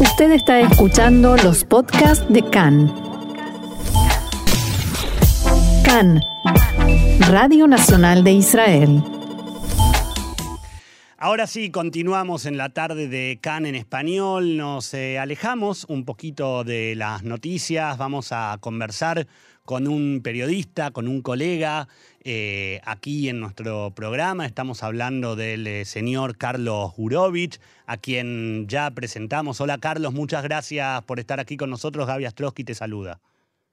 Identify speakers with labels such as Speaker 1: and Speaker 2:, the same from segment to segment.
Speaker 1: Usted está escuchando los podcasts de CAN. CAN, Radio Nacional de Israel.
Speaker 2: Ahora sí, continuamos en la tarde de CAN en español, nos eh, alejamos un poquito de las noticias, vamos a conversar con un periodista, con un colega. Eh, aquí en nuestro programa estamos hablando del eh, señor Carlos Jurovich, a quien ya presentamos. Hola Carlos, muchas gracias por estar aquí con nosotros. Gaby Astrosky te saluda.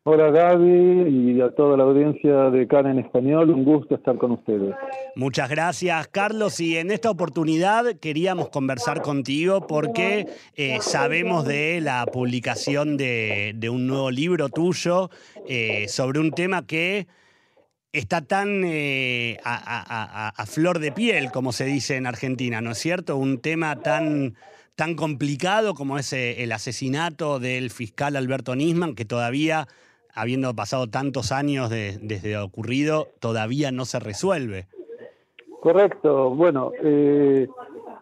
Speaker 3: Hola Gaby y a toda la audiencia de CAN en español, un gusto estar con ustedes.
Speaker 2: Muchas gracias Carlos y en esta oportunidad queríamos conversar contigo porque eh, sabemos de la publicación de, un nuevo libro tuyo eh, sobre un tema que está tan eh, a, flor de piel, como se dice en Argentina, ¿no es cierto? Un tema tan tan complicado como es el asesinato del fiscal Alberto Nisman, que todavía habiendo pasado tantos años desde lo ocurrido, todavía no se resuelve.
Speaker 3: Correcto. Bueno, eh,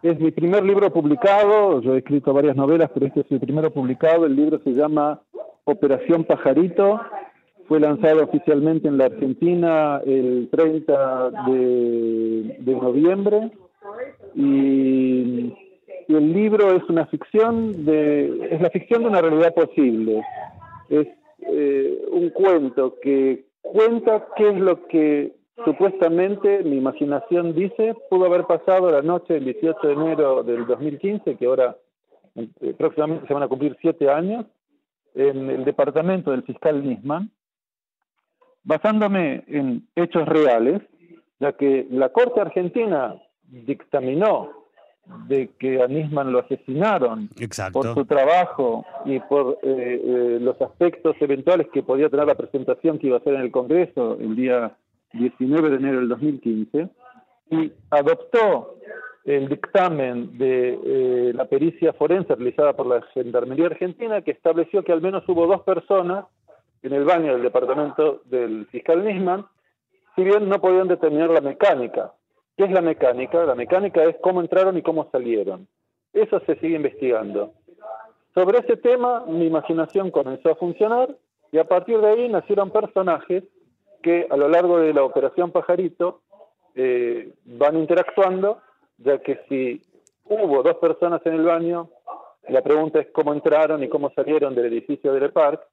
Speaker 3: es mi primer libro publicado. Yo he escrito varias novelas, pero este es mi primero publicado. El libro se llama Operación Pajarito. Fue lanzado oficialmente en la Argentina el 30 de, noviembre. Y, y el libro es una ficción de, es la ficción de una realidad posible. Es eh, un cuento que cuenta qué es lo que supuestamente mi imaginación dice. Pudo haber pasado la noche del 18 de enero del 2015, que ahora eh, próximamente se van a cumplir siete años, en el departamento del fiscal Nisman, basándome en hechos reales, ya que la Corte Argentina dictaminó de que a Nisman lo asesinaron por su trabajo y por eh, eh, los aspectos eventuales que podía tener la presentación que iba a hacer en el Congreso el día 19 de enero del 2015 y adoptó el dictamen de eh, la pericia forense realizada por la Gendarmería Argentina que estableció que al menos hubo dos personas en el baño del departamento del fiscal Nisman, si bien no podían determinar la mecánica ¿Qué es la mecánica? La mecánica es cómo entraron y cómo salieron. Eso se sigue investigando. Sobre ese tema, mi imaginación comenzó a funcionar y a partir de ahí nacieron personajes que a lo largo de la operación Pajarito eh, van interactuando, ya que si hubo dos personas en el baño, la pregunta es cómo entraron y cómo salieron del edificio del parque,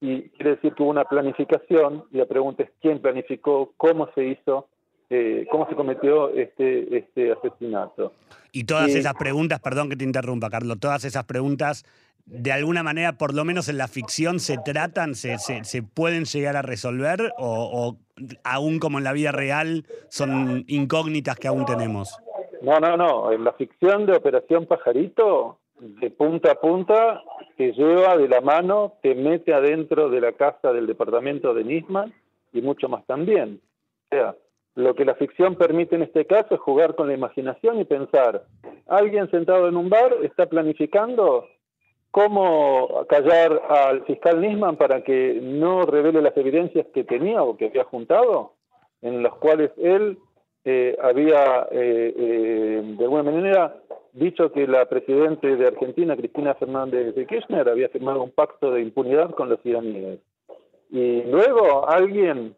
Speaker 3: y quiere decir que hubo una planificación, y la pregunta es quién planificó, cómo se hizo, eh, cómo se cometió este, este asesinato.
Speaker 2: Y todas esas preguntas, perdón que te interrumpa, Carlos, todas esas preguntas, de alguna manera, por lo menos en la ficción, se tratan, se, se, pueden llegar a resolver o, aún como en la vida real son incógnitas que aún tenemos.
Speaker 3: No, no, no. En la ficción de Operación Pajarito, de punta a punta, te lleva de la mano, te mete adentro de la casa del departamento de Nisman y mucho más también. O sea, lo que la ficción permite en este caso es jugar con la imaginación y pensar, alguien sentado en un bar está planificando cómo callar al fiscal Nisman para que no revele las evidencias que tenía o que había juntado, en las cuales él eh, había eh, eh, de alguna manera dicho que la presidenta de Argentina, Cristina Fernández de Kirchner, había firmado un pacto de impunidad con los iraníes. Y luego alguien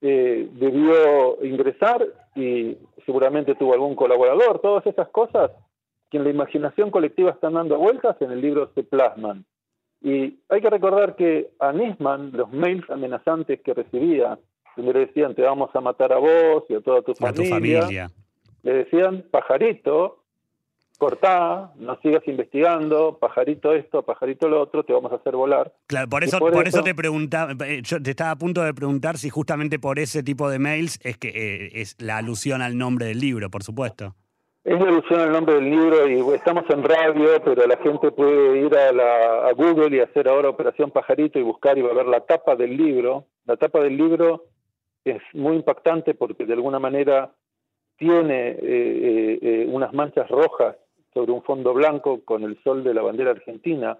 Speaker 3: eh, debió ingresar y seguramente tuvo algún colaborador, todas esas cosas que en la imaginación colectiva están dando vueltas, en el libro se plasman. Y hay que recordar que a Nisman, los mails amenazantes que recibía, donde le decían te vamos a matar a vos y a toda tu, familia, tu familia, le decían pajarito, cortá, no sigas investigando, pajarito esto, pajarito lo otro, te vamos a hacer volar.
Speaker 2: Claro, por eso, por, eso, te preguntaba, eh, yo te estaba a punto de preguntar si justamente por ese tipo de mails es que eh, es la alusión al nombre del libro, por supuesto.
Speaker 3: Es la alusión al nombre del libro y estamos en radio, pero la gente puede ir a, la, a Google y hacer ahora Operación Pajarito y buscar y va a ver la tapa del libro. La tapa del libro es muy impactante porque de alguna manera tiene eh, unas manchas rojas sobre un fondo blanco con el sol de la bandera argentina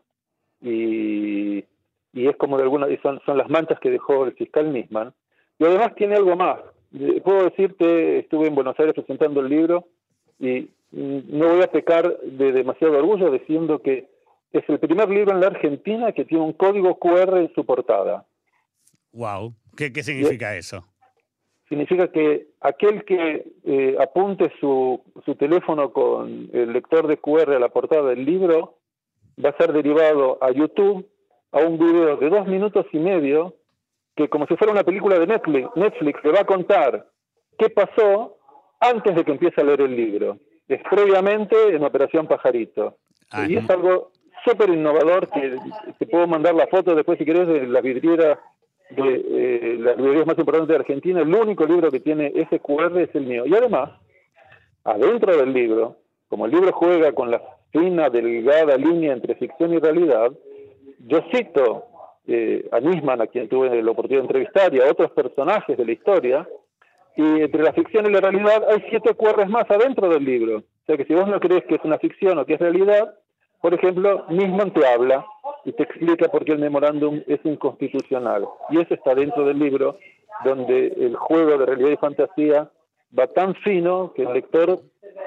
Speaker 3: y, y es como de alguna son, son las manchas que dejó el fiscal Nisman y además tiene algo más puedo decirte estuve en Buenos Aires presentando el libro y no voy a pecar de demasiado orgullo diciendo que es el primer libro en la Argentina que tiene un código QR en su portada.
Speaker 2: Wow, ¿qué, qué significa eso?
Speaker 3: Significa que aquel que eh, apunte su, su teléfono con el lector de QR a la portada del libro va a ser derivado a YouTube a un video de dos minutos y medio que como si fuera una película de Netflix, Netflix le va a contar qué pasó antes de que empiece a leer el libro. Es previamente en Operación Pajarito. Y es algo súper innovador que te puedo mandar la foto después si querés de la vidriera de eh, las librerías más importantes de Argentina. El único libro que tiene ese QR es el mío. Y además, adentro del libro, como el libro juega con la fina, delgada línea entre ficción y realidad, yo cito eh, a Nisman, a quien tuve la oportunidad de entrevistar, y a otros personajes de la historia, y entre la ficción y la realidad hay siete QRs más adentro del libro. O sea que si vos no crees que es una ficción o que es realidad, por ejemplo, Nisman te habla y te explica por qué el memorándum es inconstitucional. Y eso está dentro del libro, donde el juego de realidad y fantasía va tan fino que el lector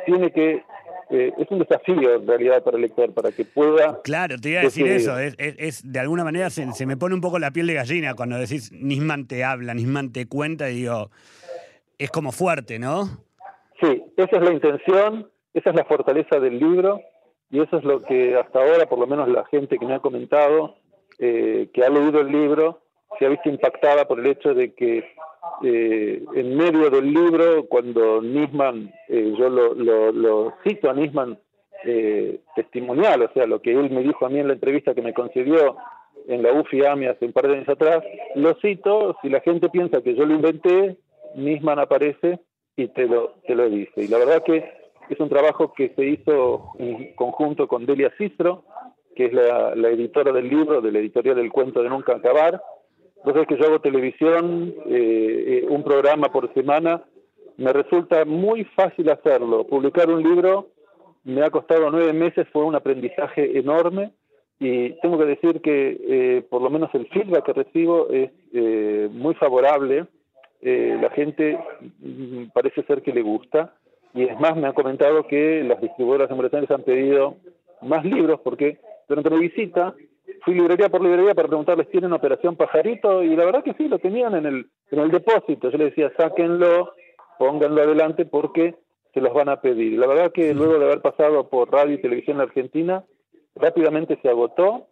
Speaker 3: tiene que eh, es un desafío en realidad para el lector, para que pueda...
Speaker 2: Claro, te iba a decir eso, es, de alguna manera se, me pone un poco la piel de gallina cuando decís Nisman te habla, Nisman te cuenta y digo, es como fuerte, ¿no?
Speaker 3: Sí, esa es la intención, esa es la fortaleza del libro y eso es lo que hasta ahora, por lo menos la gente que me ha comentado, eh, que ha leído el libro, se ha visto impactada por el hecho de que eh, en medio del libro, cuando Nisman, eh, yo lo, lo, cito a Nisman eh, testimonial, o sea, lo que él me dijo a mí en la entrevista que me concedió en la UFI AMI hace un par de años atrás, lo cito, si la gente piensa que yo lo inventé, Nisman aparece y te lo, te lo dice. Y la verdad que es un trabajo que se hizo en conjunto con Delia Cistro, que es la, editora del libro, de la editorial del cuento de Nunca Acabar, entonces que yo hago televisión, eh, eh, un programa por semana, me resulta muy fácil hacerlo. Publicar un libro me ha costado nueve meses, fue un aprendizaje enorme y tengo que decir que eh, por lo menos el feedback que recibo es muy favorable. la gente mm, parece ser que le gusta y es más, me han comentado que las distribuidoras americanas han pedido más libros porque durante mi visita fui librería por librería para preguntarles, ¿tienen operación pajarito? Y la verdad que sí, lo tenían en el, en el depósito. Yo les decía, sáquenlo, pónganlo adelante porque se los van a pedir. La verdad que luego de haber pasado por radio y televisión en Argentina, rápidamente se agotó.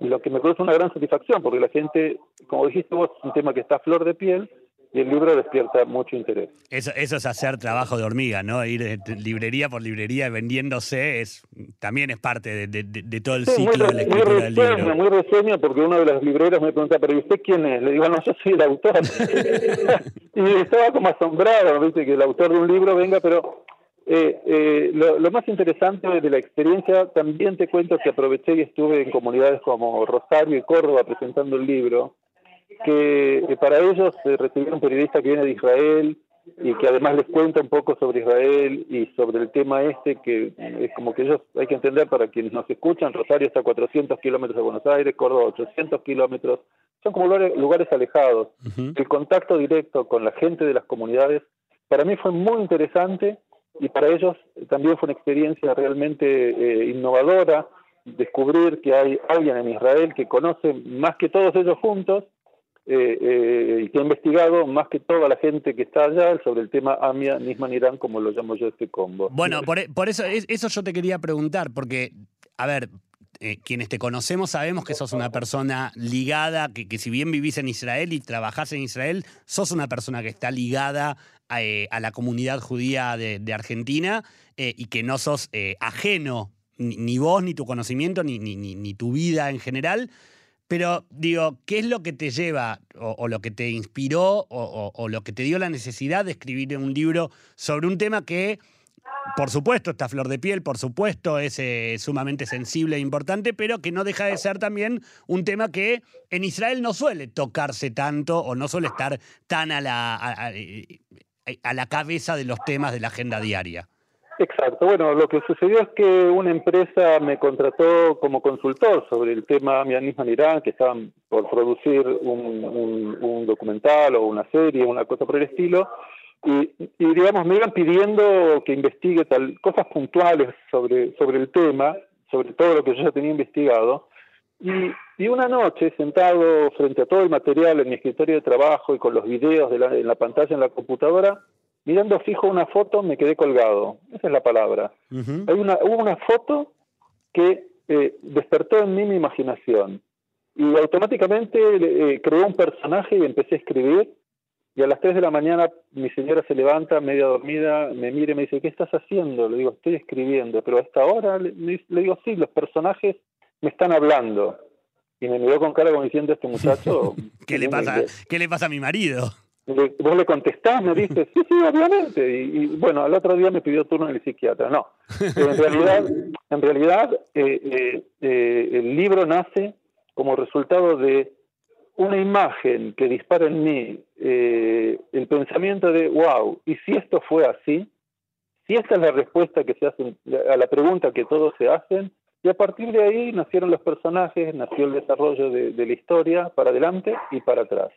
Speaker 3: Y lo que me produce una gran satisfacción, porque la gente, como dijiste vos, es un tema que está a flor de piel, y el libro despierta mucho interés.
Speaker 2: Eso, eso es hacer trabajo de hormiga, ¿no? Ir de librería por librería vendiéndose es también es parte de, todo el ciclo de la escritura del libro.
Speaker 3: Muy reseño porque una de las libreras me pregunta, ¿pero usted quién es? Le digo, no, yo soy el autor. y estaba como asombrado, ¿viste? Que el autor de un libro venga, pero eh, eh, lo, lo, más interesante de la experiencia, también te cuento que aproveché y estuve en comunidades como Rosario y Córdoba presentando el libro, que para ellos eh, recibir un periodista que viene de Israel y que además les cuenta un poco sobre Israel y sobre el tema este, que es como que ellos, hay que entender para quienes nos escuchan, Rosario está a 400 kilómetros de Buenos Aires, Córdoba 800 kilómetros, son como lugares, alejados. El contacto directo con la gente de las comunidades para mí fue muy interesante y para ellos también fue una experiencia realmente eh, innovadora descubrir que hay alguien en Israel que conoce más que todos ellos juntos eh, eh, y que ha investigado más que toda la gente que está allá sobre el tema AMIA, Nisman Irán, como lo llamo yo este combo.
Speaker 2: Bueno, por, por eso, eso yo te quería preguntar, porque, a ver, eh, quienes te conocemos sabemos que sos una persona ligada, que, si bien vivís en Israel y trabajás en Israel, sos una persona que está ligada a, la comunidad judía de, Argentina y que no sos ajeno, ni, vos, ni tu conocimiento, ni tu vida en general, pero digo, ¿qué es lo que te lleva o, lo que te inspiró o, lo que te dio la necesidad de escribir un libro sobre un tema que, por supuesto, está flor de piel, por supuesto, es eh, sumamente sensible e importante, pero que no deja de ser también un tema que en Israel no suele tocarse tanto o no suele estar tan a la, a la cabeza de los temas de la agenda diaria?
Speaker 3: Exacto. Bueno, lo que sucedió es que una empresa me contrató como consultor sobre el tema Mianismo en Irán, que estaban por producir un, documental o una serie, una cosa por el estilo, y, digamos me iban pidiendo que investigue cosas puntuales sobre sobre el tema, sobre todo lo que yo ya tenía investigado. Y, y, una noche, sentado frente a todo el material en mi escritorio de trabajo y con los videos en la pantalla en la computadora, mirando fijo una foto, me quedé colgado. Esa es la palabra. Hay una, hubo una foto que eh, despertó en mí mi imaginación. Y automáticamente eh, creé un personaje y empecé a escribir. Y a las 3 de la mañana mi señora se levanta, media dormida, me mira y me dice, ¿qué estás haciendo? Le digo, estoy escribiendo. Pero a esta hora le, le digo, sí, los personajes me están hablando. Y me miró con cara como diciendo, este muchacho...
Speaker 2: ¿Qué le pasa, ¿Qué le pasa a mi marido?
Speaker 3: Vos le contestás, me dices, sí, sí, obviamente. Y, bueno, al otro día me pidió turno en el psiquiatra. No, en realidad, en realidad eh, eh, eh, el libro nace como resultado de una imagen que dispara en mí el pensamiento de, wow, ¿y si esto fue así? Si esta es la respuesta que se hace a la pregunta que todos se hacen, y a partir de ahí nacieron los personajes, nació el desarrollo de, de la historia para adelante y para atrás.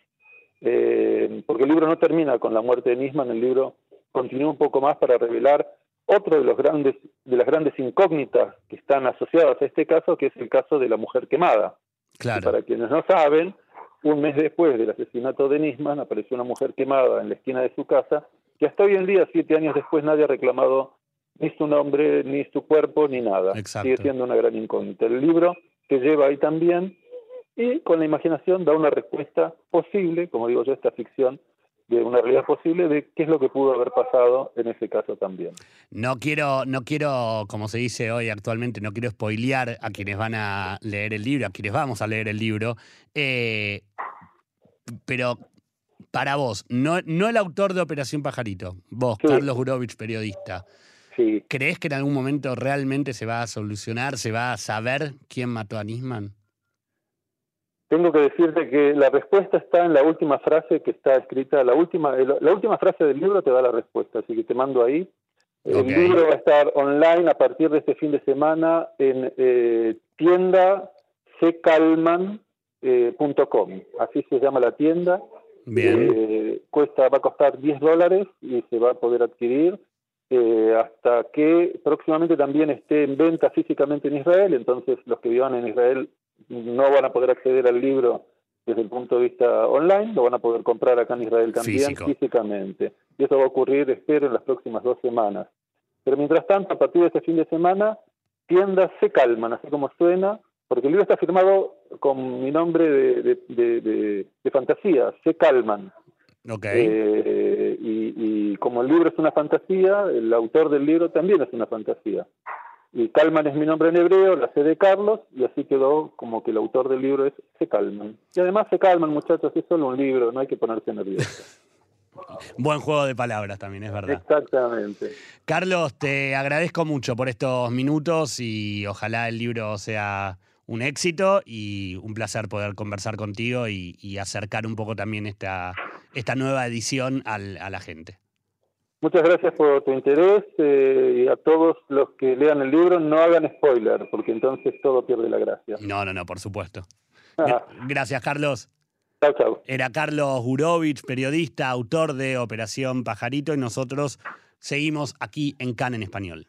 Speaker 3: Eh, porque el libro no termina con la muerte de Nisman, el libro continúa un poco más para revelar otro de los grandes de las grandes incógnitas que están asociadas a este caso, que es el caso de la mujer quemada.
Speaker 2: Claro.
Speaker 3: para quienes no saben, un mes después del asesinato de Nisman apareció una mujer quemada en la esquina de su casa, que hasta hoy en día, siete años después, nadie ha reclamado ni su nombre, ni su cuerpo, ni nada. Sigue siendo una gran incógnita. El libro que lleva ahí también y con la imaginación da una respuesta posible, como digo yo, esta ficción de una realidad posible de qué es lo que pudo haber pasado en ese caso también.
Speaker 2: No quiero, no quiero, como se dice hoy actualmente, no quiero spoilear a quienes van a leer el libro, a quienes vamos a leer el libro, eh, pero para vos, no, no el autor de Operación Pajarito, vos, Carlos Gurovich, periodista.
Speaker 3: Sí.
Speaker 2: ¿Crees que en algún momento realmente se va a solucionar, se va a saber quién mató a Nisman?
Speaker 3: Tengo que decirte que la respuesta está en la última frase que está escrita, la última, la última frase del libro te da la respuesta, así que te mando ahí. El libro va a estar online a partir de este fin de semana en eh, tienda ccalman.com, eh, así se llama la tienda.
Speaker 2: Bien.
Speaker 3: Eh, cuesta, va a costar 10 dólares y se va a poder adquirir eh, hasta que próximamente también esté en venta físicamente en Israel, entonces los que vivan en Israel no van a poder acceder al libro desde el punto de vista online, lo van a poder comprar acá en Israel también físicamente. Y eso va a ocurrir, espero, en las próximas dos semanas. Pero mientras tanto, a partir de este fin de semana, tiendas se calman, así como suena, porque el libro está firmado con mi nombre de, de, fantasía, se calman.
Speaker 2: Okay.
Speaker 3: Eh, y, y como el libro es una fantasía, el autor del libro también es una fantasía. Y Calman es mi nombre en hebreo, la C de Carlos, y así quedó como que el autor del libro es Se Calman. Y además Se Calman, muchachos, es solo un libro, no hay que ponerse nervioso.
Speaker 2: Buen juego de palabras también, es verdad.
Speaker 3: Exactamente.
Speaker 2: Carlos, te agradezco mucho por estos minutos y ojalá el libro sea un éxito y un placer poder conversar contigo y, acercar un poco también esta, esta nueva edición a la gente.
Speaker 3: Muchas gracias por tu interés eh, y a todos los que lean el libro no hagan spoiler, porque entonces todo pierde la gracia.
Speaker 2: No, no, no, por supuesto. Ah. Gracias, Carlos.
Speaker 3: Chao, chao.
Speaker 2: Era Carlos Gurovich, periodista, autor de Operación Pajarito, y nosotros seguimos aquí en CAN en español.